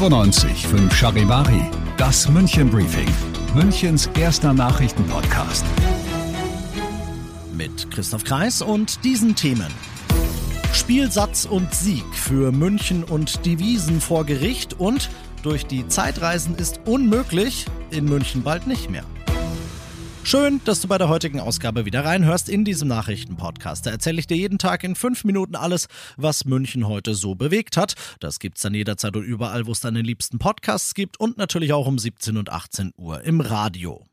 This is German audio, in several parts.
95 5 Charivari, das München Briefing, Münchens erster Nachrichtenpodcast. Mit Christoph Kreis und diesen Themen. Spielsatz und Sieg für München und die Wiesen vor Gericht und durch die Zeitreisen ist unmöglich, in München bald nicht mehr. Schön, dass du bei der heutigen Ausgabe wieder reinhörst in diesem Nachrichtenpodcast. Da erzähle ich dir jeden Tag in fünf Minuten alles, was München heute so bewegt hat. Das gibt's dann jederzeit und überall, wo es deine liebsten Podcasts gibt und natürlich auch um 17 und 18 Uhr im Radio.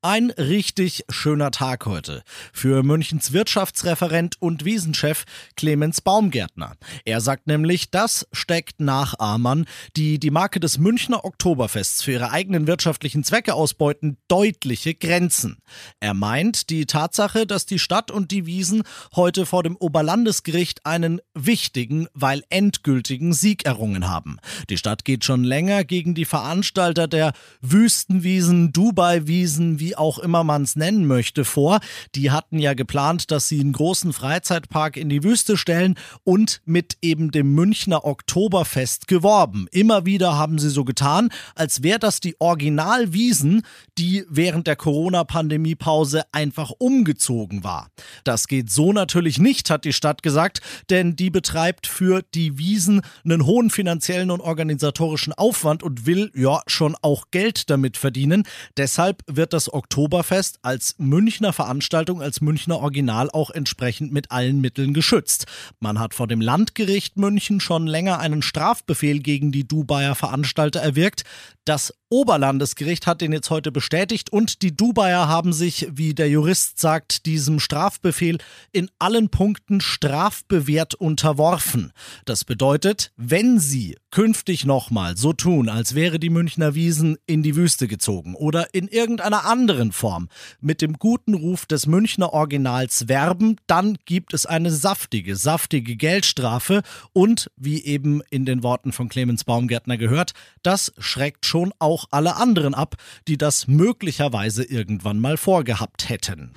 Ein richtig schöner Tag heute für Münchens Wirtschaftsreferent und Wiesenchef Clemens Baumgärtner. Er sagt nämlich, das steckt Nachahmern, die die Marke des Münchner Oktoberfests für ihre eigenen wirtschaftlichen Zwecke ausbeuten, deutliche Grenzen. Er meint die Tatsache, dass die Stadt und die Wiesen heute vor dem Oberlandesgericht einen wichtigen, weil endgültigen Sieg errungen haben. Die Stadt geht schon länger gegen die Veranstalter der Wüstenwiesen, Dubai-Wiesen, wie auch immer man es nennen möchte, vor. Die hatten ja geplant, dass sie einen großen Freizeitpark in die Wüste stellen und mit eben dem Münchner Oktoberfest geworben. Immer wieder haben sie so getan, als wäre das die Originalwiesen, die während der Corona-Pandemie-Pause einfach umgezogen war. Das geht so natürlich nicht, hat die Stadt gesagt, denn die betreibt für die Wiesen einen hohen finanziellen und organisatorischen Aufwand und will ja schon auch Geld damit verdienen. Deshalb wird das Oktoberfest als Münchner Veranstaltung, als Münchner Original auch entsprechend mit allen Mitteln geschützt. Man hat vor dem Landgericht München schon länger einen Strafbefehl gegen die Dubaier Veranstalter erwirkt. Das Oberlandesgericht hat den jetzt heute bestätigt und die Dubaier haben sich, wie der Jurist sagt, diesem Strafbefehl in allen Punkten strafbewehrt unterworfen. Das bedeutet, wenn sie künftig nochmal so tun, als wäre die Münchner Wiesen in die Wüste gezogen oder in irgendeiner anderen Form mit dem guten Ruf des Münchner Originals werben, dann gibt es eine saftige, saftige Geldstrafe und, wie eben in den Worten von Clemens Baumgärtner gehört, das schreckt schon auch auch alle anderen ab, die das möglicherweise irgendwann mal vorgehabt hätten.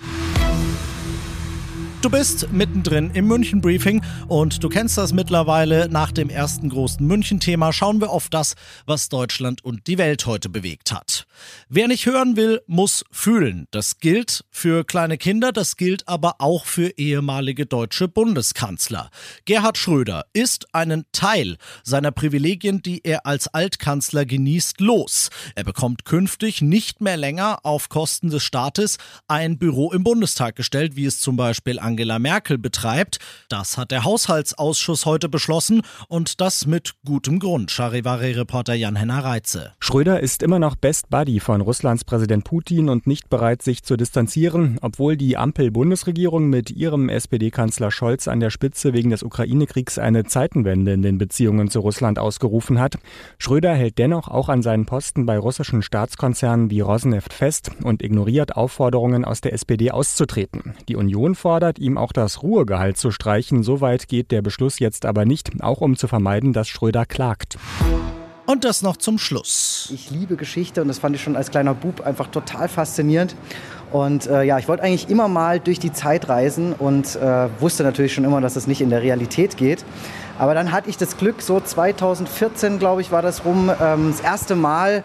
Du bist mittendrin im München Briefing und du kennst das mittlerweile. Nach dem ersten großen München-Thema schauen wir auf das, was Deutschland und die Welt heute bewegt hat. Wer nicht hören will, muss fühlen. Das gilt für kleine Kinder, das gilt aber auch für ehemalige deutsche Bundeskanzler. Gerhard Schröder ist einen Teil seiner Privilegien, die er als Altkanzler genießt, los. Er bekommt künftig nicht mehr länger auf Kosten des Staates ein Büro im Bundestag gestellt, wie es zum Beispiel an Angela Merkel betreibt. Das hat der Haushaltsausschuss heute beschlossen und das mit gutem Grund. Charivari-Reporter Jan-Henner Reitze. Schröder ist immer noch Best Buddy von Russlands Präsident Putin und nicht bereit, sich zu distanzieren, obwohl die Ampel-Bundesregierung mit ihrem SPD-Kanzler Scholz an der Spitze wegen des Ukraine-Kriegs eine Zeitenwende in den Beziehungen zu Russland ausgerufen hat. Schröder hält dennoch auch an seinen Posten bei russischen Staatskonzernen wie Rosneft fest und ignoriert Aufforderungen aus der SPD auszutreten. Die Union fordert, ihm auch das Ruhegehalt zu streichen. Soweit geht der Beschluss jetzt aber nicht, auch um zu vermeiden, dass Schröder klagt. Und das noch zum Schluss. Ich liebe Geschichte und das fand ich schon als kleiner Bub einfach total faszinierend. Und äh, ja, ich wollte eigentlich immer mal durch die Zeit reisen und äh, wusste natürlich schon immer, dass es nicht in der Realität geht. Aber dann hatte ich das Glück, so 2014, glaube ich, war das rum, ähm, das erste Mal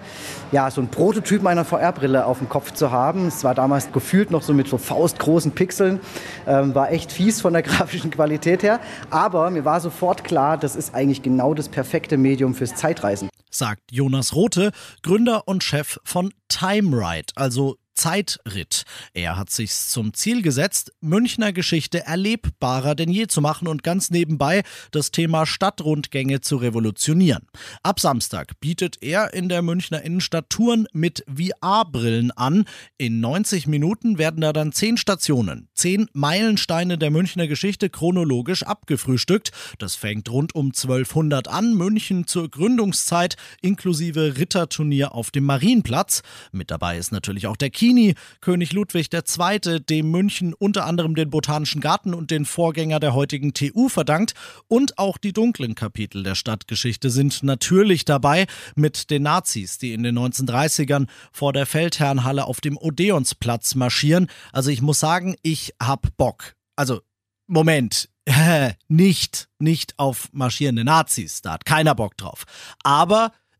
ja, so ein Prototyp meiner VR-Brille auf dem Kopf zu haben. Es war damals gefühlt noch so mit so faustgroßen Pixeln. Ähm, war echt fies von der grafischen Qualität her. Aber mir war sofort klar, das ist eigentlich genau das perfekte Medium fürs Zeitreisen. Sagt Jonas Rote, Gründer und Chef von TimeRide, also Zeitritt. Er hat sich zum Ziel gesetzt, Münchner Geschichte erlebbarer denn je zu machen und ganz nebenbei das Thema Stadtrundgänge zu revolutionieren. Ab Samstag bietet er in der Münchner Innenstadt Touren mit VR-Brillen an. In 90 Minuten werden da dann zehn Stationen, zehn Meilensteine der Münchner Geschichte chronologisch abgefrühstückt. Das fängt rund um 1200 an, München zur Gründungszeit inklusive Ritterturnier auf dem Marienplatz. Mit dabei ist natürlich auch der Kino Martini, König Ludwig II., dem München unter anderem den Botanischen Garten und den Vorgänger der heutigen TU verdankt. Und auch die dunklen Kapitel der Stadtgeschichte sind natürlich dabei mit den Nazis, die in den 1930ern vor der Feldherrnhalle auf dem Odeonsplatz marschieren. Also ich muss sagen, ich hab Bock. Also, Moment, nicht, nicht auf marschierende Nazis, da hat keiner Bock drauf. Aber